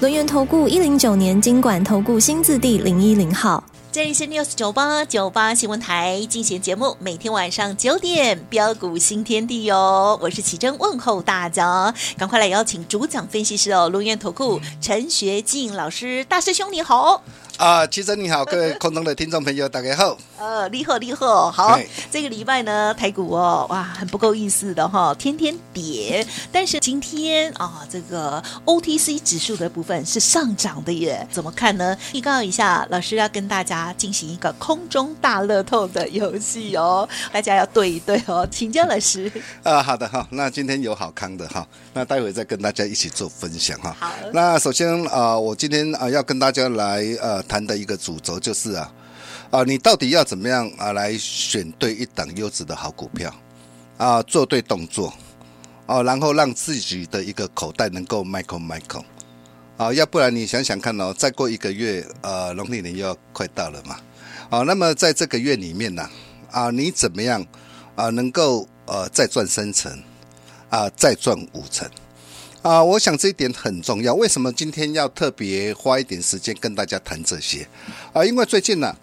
轮源投顾一零九年经管投顾新字第零一零号，这里是 News 九八九八新闻台进行节目，每天晚上九点飙股新天地哦，我是奇珍问候大家，赶快来邀请主讲分析师哦，轮源投顾陈学进老师，大师兄你好。啊，其实你好，各位空中的听众朋友，大家好。呃，厉害厉害，好，这个礼拜呢，台股哦，哇，很不够意思的哈，天天跌，但是今天啊，这个 OTC 指数的部分是上涨的耶，怎么看呢？预告一下，老师要跟大家进行一个空中大乐透的游戏哦，大家要对一对哦，请教老师。啊，好的哈，那今天有好康的哈，那待会再跟大家一起做分享哈。好，那首先啊，我今天啊要跟大家来呃。谈的一个主轴就是啊，啊，你到底要怎么样啊来选对一档优质的好股票？啊，做对动作。啊，然后让自己的一个口袋能够 Michael Michael 啊，要不然你想想看哦，再过一个月，呃，农历年又要快到了嘛，啊，那么在这个月里面呢，啊，你怎么样啊能够呃再赚三成啊，再赚五成？啊，我想这一点很重要。为什么今天要特别花一点时间跟大家谈这些？啊，因为最近呢，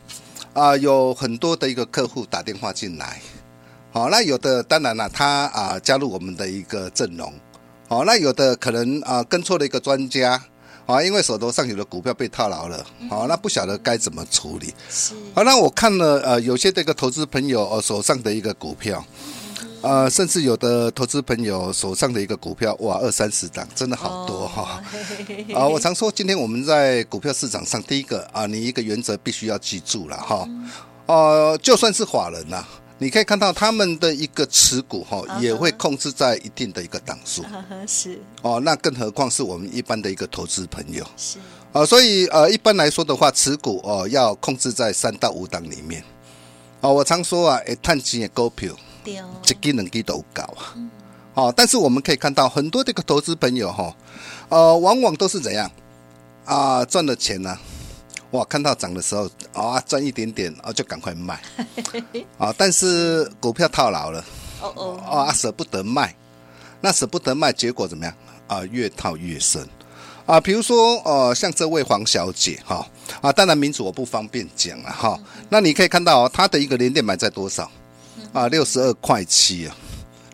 啊，有很多的一个客户打电话进来，好，那有的当然了，他啊加入我们的一个阵容，好，那有的可能啊跟错了一个专家，啊，因为手头上有的股票被套牢了，好，那不晓得该怎么处理。是，好，那我看了呃，有些这个投资朋友呃手上的一个股票。呃，甚至有的投资朋友手上的一个股票，哇，二三十档，真的好多哈！啊、呃，我常说，今天我们在股票市场上，第一个啊，你一个原则必须要记住了哈。呃，就算是法人呐、啊，你可以看到他们的一个持股哈，也会控制在一定的一个档数。是哦，那更何况是我们一般的一个投资朋友。是啊，所以呃，一般来说的话，持股哦要控制在三到五档里面。哦，我常说啊，诶，探钱的股票。这个能力都高啊，哦，但是我们可以看到很多这个投资朋友哈，呃，往往都是怎样啊，赚了钱呢，哇，看到涨的时候啊，赚一点点啊，就赶快卖，啊，但是股票套牢了，哦哦，啊，舍不得卖，那舍不得卖，结果怎么样？啊？越套越深。啊，比如说呃，像这位黄小姐哈，啊，当然名字我不方便讲了哈，那你可以看到哦，她的一个连电买在多少？啊，六十二块七啊！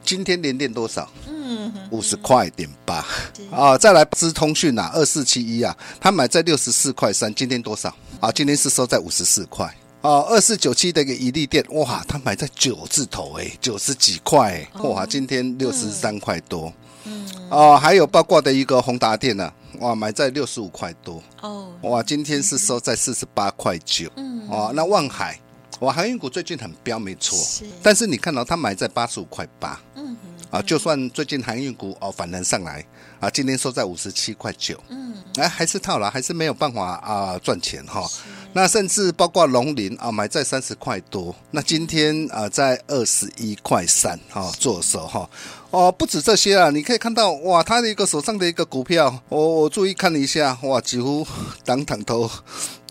今天连电多少？嗯，五十块点八啊！再来资通讯啊，二四七一啊，他买在六十四块三，今天多少？啊，今天是收在五十四块啊！二四九七的一个一利电，哇，他买在九字头哎，九十几块，哇，今天六十三块多。嗯，啊，还有包括的一个宏达电呢，哇，买在六十五块多哦，哇，今天是收在四十八块九。嗯，啊，那望海。我航运股最近很飙，没错，是但是你看到它买在八十五块八，嗯哼，啊，就算最近航运股哦反弹上来，啊，今天收在五十七块九，嗯，哎，还是套牢，还是没有办法啊赚钱哈。是那甚至包括龙林啊，买在三十块多，那今天啊在二十一块三哈做手哈。哦，不止这些啊，你可以看到哇，他的一个手上的一个股票，我我注意看了一下，哇，几乎 当当都。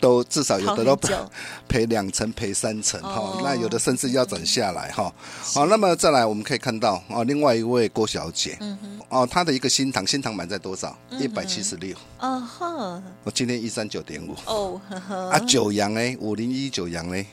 都至少有的都 赔两成赔三成哈，哦、那有的甚至要转下来哈。好，那么再来我们可以看到哦，另外一位郭小姐，嗯，哦，她的一个新塘新塘买在多少？一百七十六。哦呵，我今天一三九点五。哦呵呵。啊，九阳哎，五零一九阳嘞，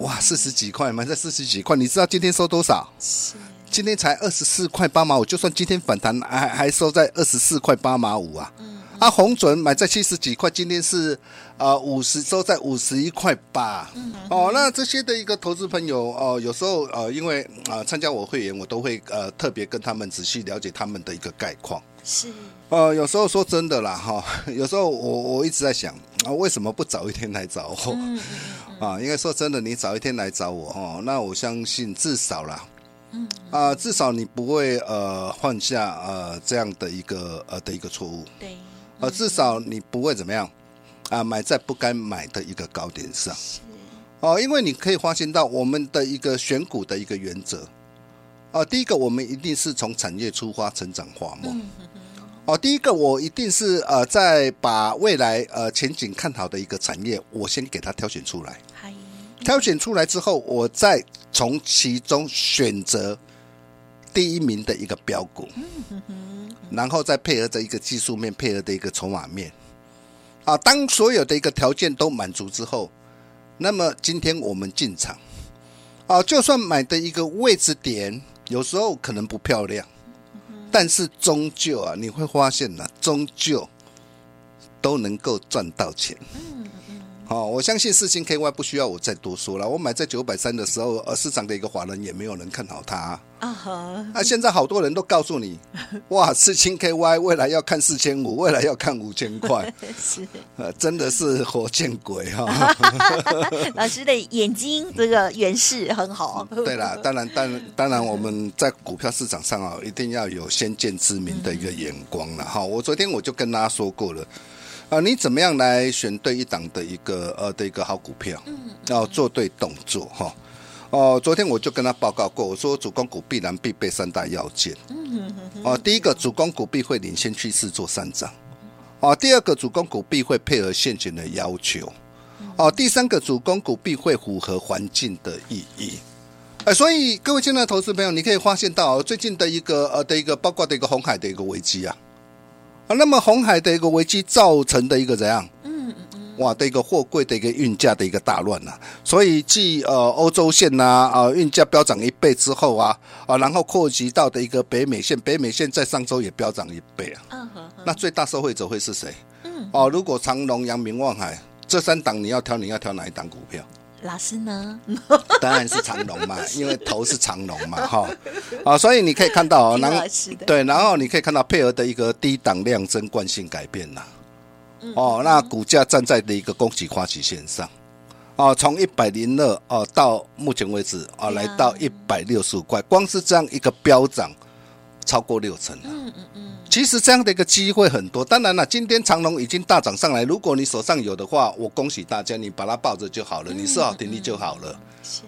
哇，四十几块买在四十几块，你知道今天收多少？是。今天才二十四块八毛五，就算今天反弹还还收在二十四块八毛五啊。嗯。啊，红准买在七十几块，今天是呃五十，收在五十一块八。嗯、哦，那这些的一个投资朋友哦、呃，有时候呃，因为啊、呃、参加我会员，我都会呃特别跟他们仔细了解他们的一个概况。是。呃，有时候说真的啦，哈，有时候我我一直在想啊，为什么不早一天来找我？嗯嗯、啊，因为说真的，你早一天来找我哦，那我相信至少啦，嗯啊，至少你不会呃犯下呃这样的一个呃的一个错误。对。呃，至少你不会怎么样啊，买在不该买的一个高点上。哦，因为你可以发现到我们的一个选股的一个原则。哦，第一个我们一定是从产业出发，成长化梦。哦，第一个我一定是呃，在把未来呃前景看好的一个产业，我先给它挑选出来。挑选出来之后，我再从其中选择第一名的一个标股，然后再配合着一个技术面，配合的一个筹码面。啊，当所有的一个条件都满足之后，那么今天我们进场，啊，就算买的一个位置点有时候可能不漂亮。但是终究啊，你会发现呢、终究都能够赚到钱。嗯。好，我相信四星 KY 不需要我再多说了。我买在九百三的时候，呃，市场的一个华人也没有人看好它。啊哈。那现在好多人都告诉你，哇，四星 KY 未来要看四千五，未来要看五千块。是。呃，真的是活见鬼哈。老师的眼睛这个远视很好。对啦，当然，当然，当然，我们在股票市场上啊，一定要有先见之明的一个眼光了哈。我昨天我就跟大家说过了。啊，你怎么样来选对一档的一个呃的一个好股票？嗯，要做对动作哈。哦，昨天我就跟他报告过，我说主攻股必然必备三大要件。嗯哦，第一个主攻股必会领先趋势做上涨。哦，第二个主攻股必会配合现金的要求。哦，第三个主攻股必会符合环境的意义。哎，所以各位亲爱的投资朋友，你可以发现到最近的一个呃的一个包括的一个红海的一个危机啊。啊，那么红海的一个危机造成的一个怎样？嗯嗯哇的一个货柜的一个运价的一个大乱呐、啊，所以继呃欧洲线呐啊运价飙涨一倍之后啊啊，然后扩及到的一个北美线，北美线在上周也飙涨一倍啊。嗯哼。那最大受惠者会是谁？嗯。哦，如果长隆、阳明、望海这三档你要挑，你要挑哪一档股票？老师呢？当然是长龙嘛，因为头是长龙嘛，哈啊，所以你可以看到，然后对，然后你可以看到配合的一个低档量增惯性改变呐，哦，那股价站在的一个供给花旗线上，哦，从一百零二哦到目前为止啊，来到一百六十五块，光是这样一个飙涨超过六成了。嗯嗯嗯。其实这样的一个机会很多，当然了，今天长龙已经大涨上来，如果你手上有的话，我恭喜大家，你把它抱着就好了，你设好停利就好了。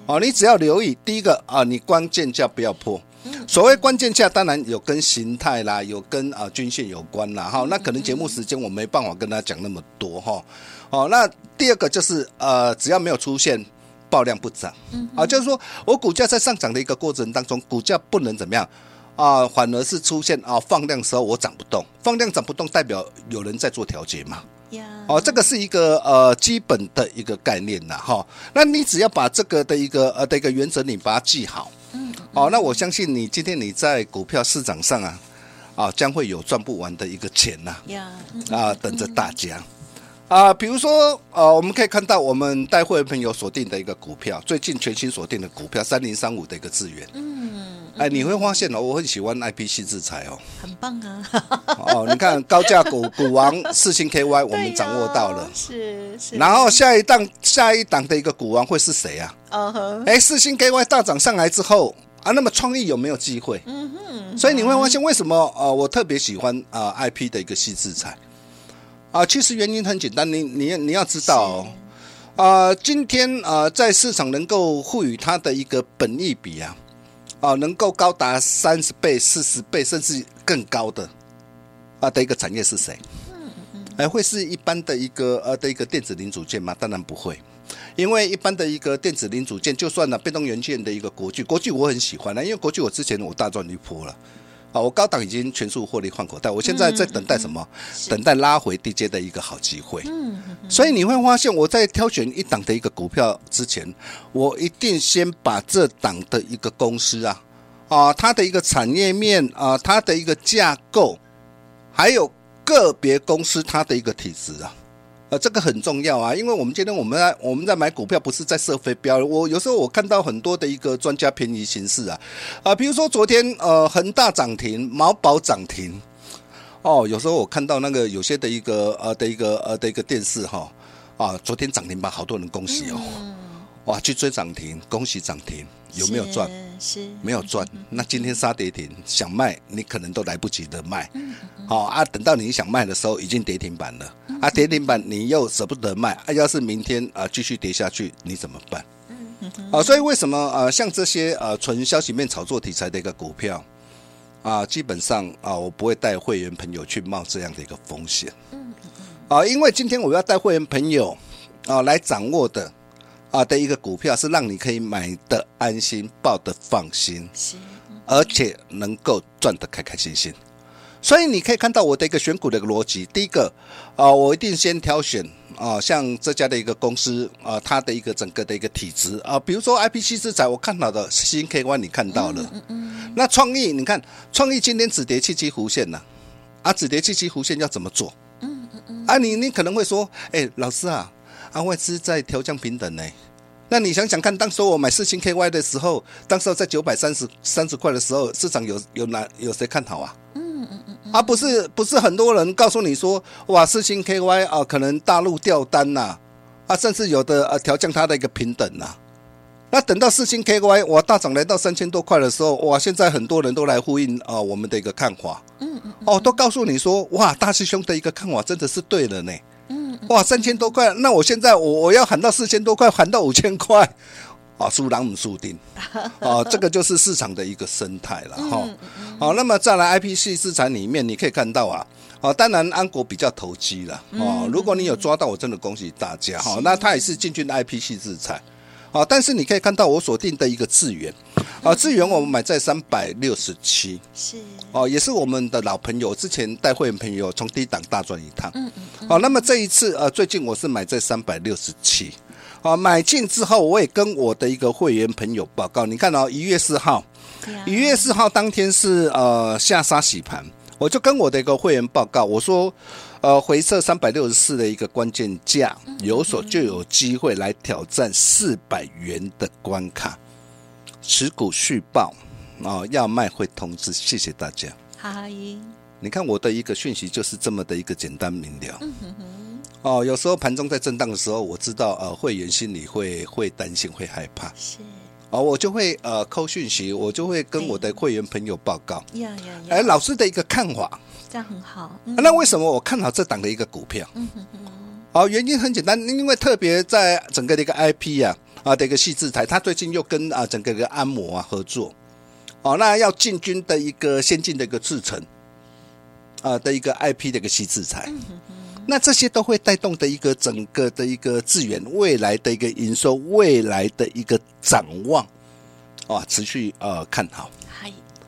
哦，你只要留意第一个啊，你关键价不要破。所谓关键价，当然有跟形态啦，有跟啊均线有关啦。哈，那可能节目时间我没办法跟大家讲那么多哈。哦，那第二个就是呃，只要没有出现爆量不涨，啊，就是说我股价在上涨的一个过程当中，股价不能怎么样。啊，反而是出现啊放量的时候我涨不动，放量涨不动代表有人在做调节嘛？哦，这个是一个呃基本的一个概念呐，哈。那你只要把这个的一个呃的一个原则你把它记好，嗯，哦，那我相信你今天你在股票市场上啊啊将会有赚不完的一个钱呐，啊等着大家啊。比如说呃，我们可以看到我们带会员朋友锁定的一个股票，最近全新锁定的股票三零三五的一个资源，嗯。哎，你会发现哦，我很喜欢 IP 矽智财哦，很棒啊！哦，你看高价股股王 四星 KY，我们掌握到了，是是。然后下一档下一档的一个股王会是谁啊？哦哼。哎，四星 KY 大涨上来之后啊，那么创意有没有机会？嗯哼。所以你会发现为什么呃，我特别喜欢啊 IP 的一个矽智财啊，其实原因很简单，你你你要知道哦，啊，今天啊在市场能够赋予它的一个本益比啊。啊，能够高达三十倍、四十倍，甚至更高的啊的一个产业是谁？嗯嗯，哎，会是一般的一个呃的一个电子零组件吗？当然不会，因为一般的一个电子零组件，就算了被动元件的一个国巨，国巨我很喜欢呢，因为国巨我之前我大赚一波了。啊，我高档已经全数获利换口袋，我现在在等待什么？等待拉回低阶的一个好机会。嗯，嗯所以你会发现，我在挑选一档的一个股票之前，我一定先把这档的一个公司啊，啊，它的一个产业面啊，它的一个架构，还有个别公司它的一个体质啊。这个很重要啊，因为我们今天我们在我们在买股票，不是在射飞镖。我有时候我看到很多的一个专家偏移形式啊，啊，比如说昨天呃恒大涨停，毛宝涨停，哦，有时候我看到那个有些的一个呃的一个呃的一个电视哈，啊，昨天涨停吧，好多人恭喜哦，哇，去追涨停，恭喜涨停，有没有赚？是没有赚。那今天杀跌停，想卖你可能都来不及的卖。好啊，等到你想卖的时候，已经跌停板了。啊，跌停板你又舍不得卖，啊，要是明天啊继续跌下去，你怎么办？啊，所以为什么呃，像这些呃纯消息面炒作题材的一个股票啊，基本上啊，我不会带会员朋友去冒这样的一个风险。啊，因为今天我要带会员朋友啊来掌握的啊的一个股票，是让你可以买的安心，抱的放心，而且能够赚得开开心心。所以你可以看到我的一个选股的一个逻辑。第一个啊，我一定先挑选。啊，像这家的一个公司啊，它的一个整个的一个体质啊，比如说 IPC 之彩，我看到的新 K Y 你看到了，嗯嗯嗯、那创意你看创意今天止跌七七弧线呢，啊，止跌七七弧线要怎么做？嗯嗯嗯、啊，你你可能会说，哎、欸，老师啊，啊外资在调降平等呢，那你想想看，当时我买四星 K Y 的时候，当时在九百三十三十块的时候，市场有有哪有谁看好啊？嗯嗯嗯、啊、不是不是很多人告诉你说，哇，四星 KY 啊，可能大陆掉单呐、啊，啊，甚至有的呃调降它的一个平等呐、啊。那等到四星 KY 哇大涨来到三千多块的时候，哇，现在很多人都来呼应啊我们的一个看法，嗯嗯，哦，都告诉你说，哇，大师兄的一个看法真的是对了呢，嗯，哇，三千多块，那我现在我我要喊到四千多块，喊到五千块。啊，输狼不输丁，啊，这个就是市场的一个生态了哈。好，那么再来 IPC 资产里面，你可以看到啊，哦，当然安国比较投机了哦。如果你有抓到，我真的恭喜大家哈。那他也是进军 IPC 资产，啊，但是你可以看到我锁定的一个智源，啊，智源我们买在三百六十七，是哦，也是我们的老朋友，之前带会员朋友从低档大赚一趟，嗯嗯。好，那么这一次呃，最近我是买在三百六十七。啊，买进之后，我也跟我的一个会员朋友报告。你看哦，一月四号，一月四号当天是呃下杀洗盘，我就跟我的一个会员报告，我说，呃，回撤三百六十四的一个关键价，有所就有机会来挑战四百元的关卡。持股续报啊，要卖会通知，谢谢大家。好，你看我的一个讯息就是这么的一个简单明了。哦，有时候盘中在震荡的时候，我知道呃会员心里会会担心会害怕，是，哦我就会呃扣讯息，我就会跟我的会员朋友报告，呀呀呀，哎老师的一个看法，这样很好。嗯啊、那为什么我看好这档的一个股票？嗯哼哼。哦，原因很简单，因为特别在整个的一个 IP 呀啊，啊的一个细制台，它最近又跟啊整个一个按摩啊合作，哦那要进军的一个先进的一个制程，啊的一个 IP 的一个细制材。嗯那这些都会带动的一个整个的一个资源未来的一个营收，未来的一个展望，啊，持续呃看好。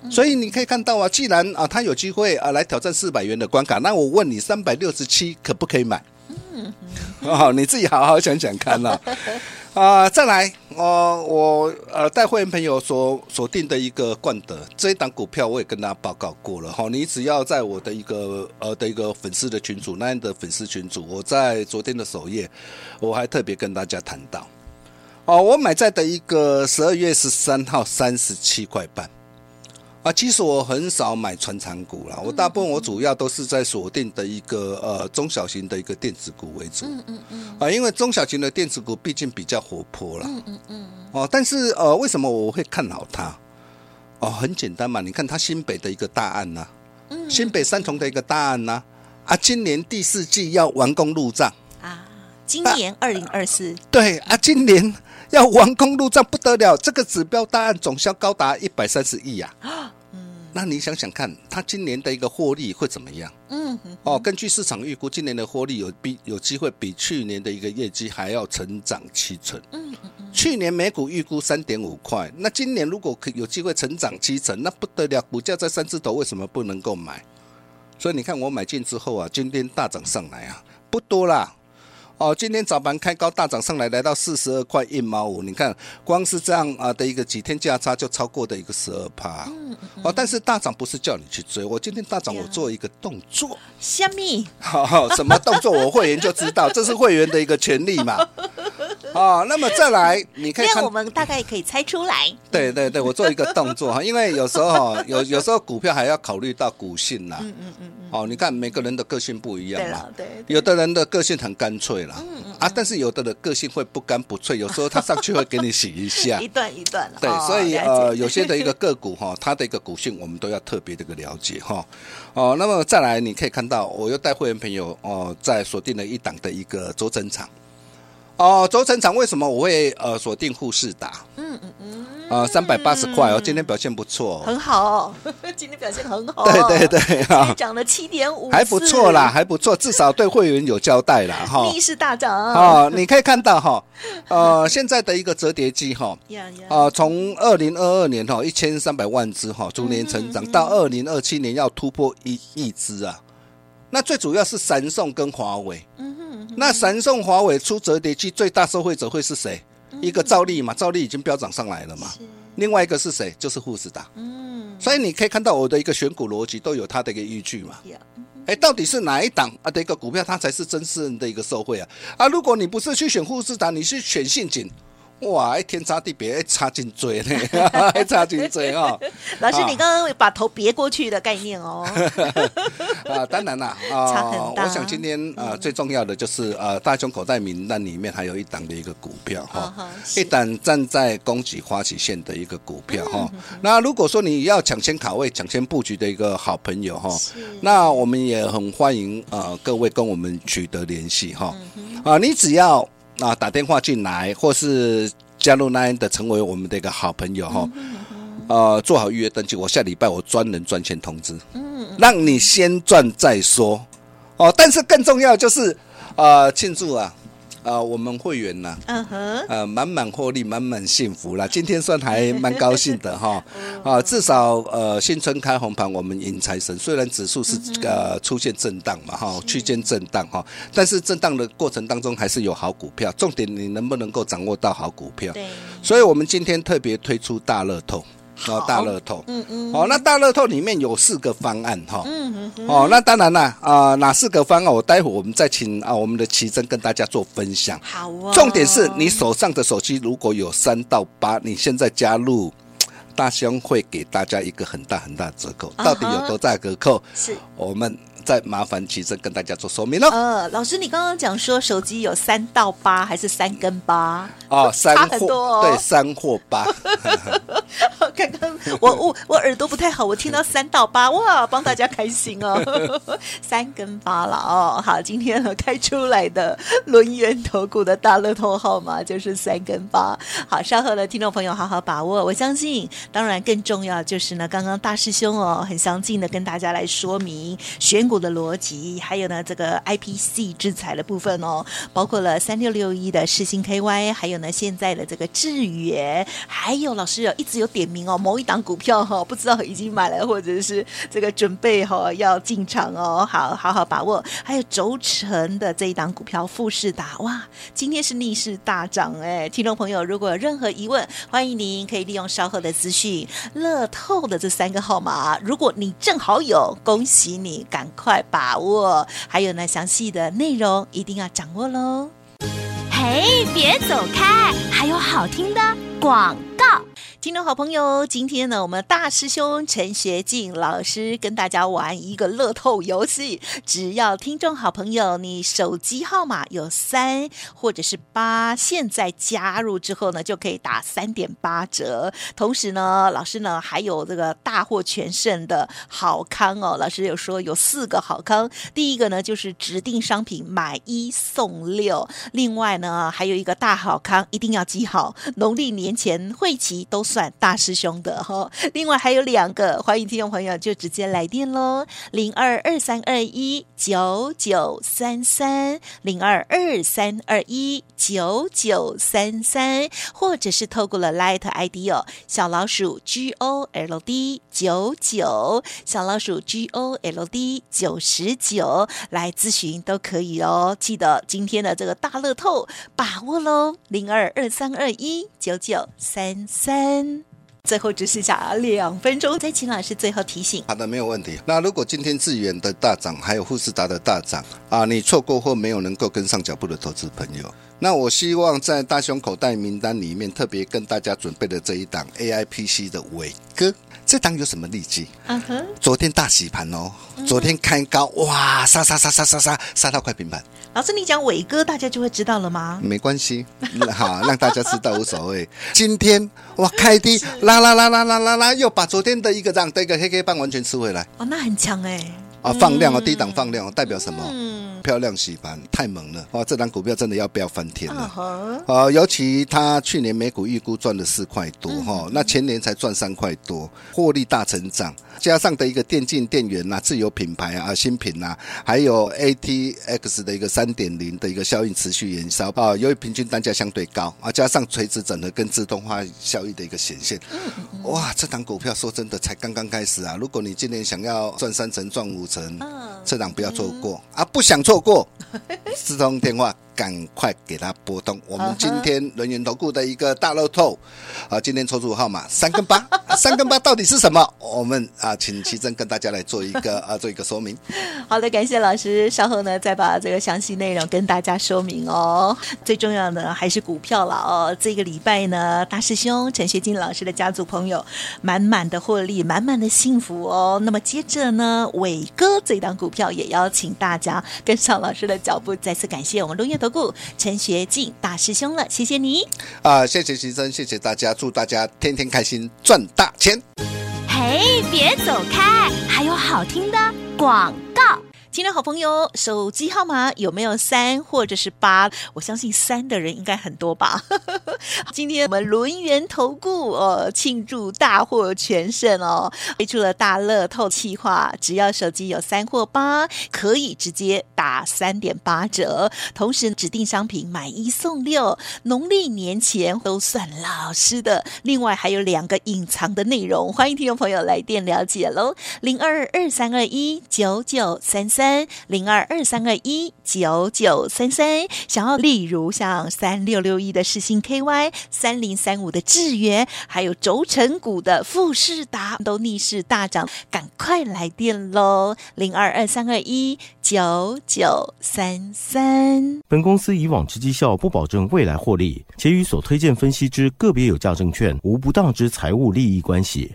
所以你可以看到啊，既然啊他有机会啊来挑战四百元的关卡，那我问你，三百六十七可不可以买？嗯，好，你自己好好想想看呐。啊、啊，再来，呃、我呃带会员朋友所锁定的一个冠德这一档股票，我也跟大家报告过了哈。你只要在我的一个呃的一个粉丝的群组，那样的粉丝群组，我在昨天的首页，我还特别跟大家谈到，哦、我买在的一个十二月十三号三十七块半。啊，其实我很少买传产股啦，我大部分我主要都是在锁定的一个呃中小型的一个电子股为主。嗯嗯嗯。啊，因为中小型的电子股毕竟比较活泼啦。嗯嗯嗯。哦，但是呃，为什么我会看好它？哦，很简单嘛，你看它新北的一个大案呐，新北三重的一个大案呐，啊，今年第四季要完工入账啊，今年二零二四。对啊，今年要完工入账不得了，这个指标大案总销高达一百三十亿呀。那你想想看，它今年的一个获利会怎么样？嗯，哦，根据市场预估，今年的获利有比有机会比去年的一个业绩还要成长七成。嗯嗯嗯。去年每股预估三点五块，那今年如果可有机会成长七成，那不得了，股价在三字头，为什么不能够买？所以你看我买进之后啊，今天大涨上来啊，不多啦。哦，今天早盘开高大涨上来，来到四十二块一毛五。你看，光是这样啊的一个几天价差就超过的一个十二趴。哦，但是大涨不是叫你去追，我今天大涨，我做一个动作。虾米？好，什么动作？我会员就知道，这是会员的一个权利嘛。哦，那么再来，你可以看，我们大概可以猜出来。对对对，我做一个动作哈，因为有时候有有时候股票还要考虑到股性啦。嗯嗯嗯嗯。哦，你看每个人的个性不一样嘛。对。有的人的个性很干脆啦。嗯嗯。啊，但是有的人个性会不干不脆，有时候 他上去会给你洗一下。一段一段。对，所以呃，有些的一个个股哈，它的一个股性我们都要特别的一个了解哈。哦，那么再来，你可以看到，我又带会员朋友哦，在锁定了一档的一个轴承厂。哦，轴承厂为什么我会呃锁定富士达？嗯嗯嗯，啊，三百八十块哦，今天表现不错，很好，今天表现很好，对对对，啊，涨了七点五，还不错啦，还不错，至少对会员有交代啦。哈，逆势大涨。啊，你可以看到哈，呃，现在的一个折叠机哈，啊，从二零二二年哈一千三百万只哈逐年成长，到二零二七年要突破一亿只啊。那最主要是三送跟华为，嗯哼，那三送华为出折叠机最大受惠者会是谁？一个兆利嘛，兆利已经飙涨上来了嘛，另外一个是谁？就是富士达，嗯，所以你可以看到我的一个选股逻辑都有它的一个依据嘛，哎，到底是哪一档？啊的一个股票它才是真正的一个受惠啊？啊，如果你不是去选富士达，你是选信锦。哇！一天差地别，差真多呢，差真多哦。老师，你刚刚把头别过去的概念哦。啊，当然啦，啊，我想今天啊最重要的就是呃大雄口袋名单里面还有一档的一个股票哈，一档站在供给花旗线的一个股票哈。那如果说你要抢先卡位、抢先布局的一个好朋友哈，那我们也很欢迎呃各位跟我们取得联系哈。啊，你只要。啊，打电话进来，或是加入 Line 的，成为我们的一个好朋友哈。呃，做好预约登记，我下礼拜我专人赚钱通知，嗯，让你先赚再说。哦，但是更重要就是，呃，庆祝啊。啊、呃，我们会员呢，嗯哼，呃，满满获利，满满幸福啦。今天算还蛮高兴的哈，啊，至少呃新春开红盘，我们迎财神。虽然指数是呃出现震荡嘛哈，区间震荡哈，但是震荡的过程当中还是有好股票。重点你能不能够掌握到好股票？对，所以我们今天特别推出大乐透。哦，大乐透，嗯嗯，哦，那大乐透里面有四个方案哈，嗯嗯，哦，那当然啦，啊、呃，哪四个方案？我待会我们再请啊，我们的奇珍跟大家做分享。好哦，重点是你手上的手机如果有三到八，你现在加入，大兄会给大家一个很大很大的折扣，到底有多大折扣？是我们。再麻烦奇珍跟大家做说明喽。呃，老师，你刚刚讲说手机有三到八还是三跟八？哦，三差很多哦。对，三或八。我我我耳朵不太好，我听到三到八，哇，帮大家开心哦。三跟八了哦。好，今天呢开出来的轮圆头股的大乐透号码就是三跟八。好，稍后的听众朋友好好把握。我相信，当然更重要就是呢，刚刚大师兄哦很详尽的跟大家来说明选股的逻辑，还有呢，这个 IPC 制裁的部分哦，包括了三六六一的世芯 KY，还有呢，现在的这个智原，还有老师有一直有点名哦，某一档股票哈、哦，不知道已经买了，或者是这个准备哈、哦、要进场哦，好好好把握。还有轴承的这一档股票富士达，哇，今天是逆势大涨哎，听众朋友如果有任何疑问，欢迎您可以利用稍后的资讯，乐透的这三个号码，如果你正好有，恭喜你，赶快。快把握！还有呢，详细的内容一定要掌握喽。嘿，别走开，还有好听的广告。听众好朋友，今天呢，我们大师兄陈学进老师跟大家玩一个乐透游戏。只要听众好朋友，你手机号码有三或者是八，现在加入之后呢，就可以打三点八折。同时呢，老师呢还有这个大获全胜的好康哦。老师有说有四个好康，第一个呢就是指定商品买一送六，另外呢还有一个大好康，一定要记好，农历年前会期都。算大师兄的哈，另外还有两个，欢迎听众朋友就直接来电喽，零二二三二一九九三三，零二二三二一九九三三，或者是透过了 Light ID 哦，小老鼠 G O L D 九九，小老鼠 G O L D 九十九来咨询都可以哦。记得今天的这个大乐透把握喽，零二二三二一九九三三。最后只剩下两分钟，再请老师最后提醒。好的，没有问题。那如果今天智远的大涨，还有富士达的大涨啊，你错过或没有能够跟上脚步的投资朋友，那我希望在大胸口袋名单里面特别跟大家准备的这一档 AIPC 的伟哥。这档有什么利基？嗯哼，昨天大洗盘哦，昨天开高，哇，杀杀杀杀杀杀杀到快平盘。老师，你讲伟哥，大家就会知道了吗？没关系，好，让大家知道无所谓。今天哇，开低，拉拉拉拉拉拉拉，又把昨天的一个涨的一个黑黑棒完全吃回来。哦，那很强哎。啊，放量哦，低档放量哦，代表什么？嗯，漂亮洗盘太猛了，啊，这档股票真的要飙翻天了。啊，尤其他去年每股预估赚了四块多哈，那前年才赚三块多，获利大成长。加上的一个电竞电源呐、啊，自有品牌啊，新品呐、啊，还有 ATX 的一个三点零的一个效应持续延烧啊，由于平均单价相对高啊，加上垂直整合跟自动化效益的一个显现，哇，这档股票说真的才刚刚开始啊！如果你今年想要赚三成、赚五成，这档不要错过啊！不想错过，四通电话。赶快给他拨通，我们今天轮元投顾的一个大乐透啊，今天抽出号码 三跟八，三跟八到底是什么？我们啊，请奇珍跟大家来做一个 啊，做一个说明。好的，感谢老师，稍后呢再把这个详细内容跟大家说明哦。最重要的还是股票了哦。这个礼拜呢，大师兄陈学金老师的家族朋友满满的获利，满满的幸福哦。那么接着呢，伟哥这档股票也邀请大家跟上老师的脚步。再次感谢我们轮元投顾陈学进大师兄了，谢谢你啊！谢谢徐生，谢谢大家，祝大家天天开心，赚大钱！嘿，别走开，还有好听的广告。亲爱的好朋友，手机号码有没有三或者是八？我相信三的人应该很多吧。今天我们轮圆投顾哦，庆祝大获全胜哦，推出了大乐透企划，只要手机有三或八，可以直接打三点八折。同时指定商品买一送六，农历年前都算老师的。另外还有两个隐藏的内容，欢迎听众朋友来电了解喽，零二二三二一九九三三。零二二三二一九九三三，想要例如像三六六一的世芯 KY，三零三五的智源，还有轴承股的富士达都逆势大涨，赶快来电喽！零二二三二一九九三三。本公司以往之绩效不保证未来获利，且与所推荐分析之个别有价证券无不当之财务利益关系。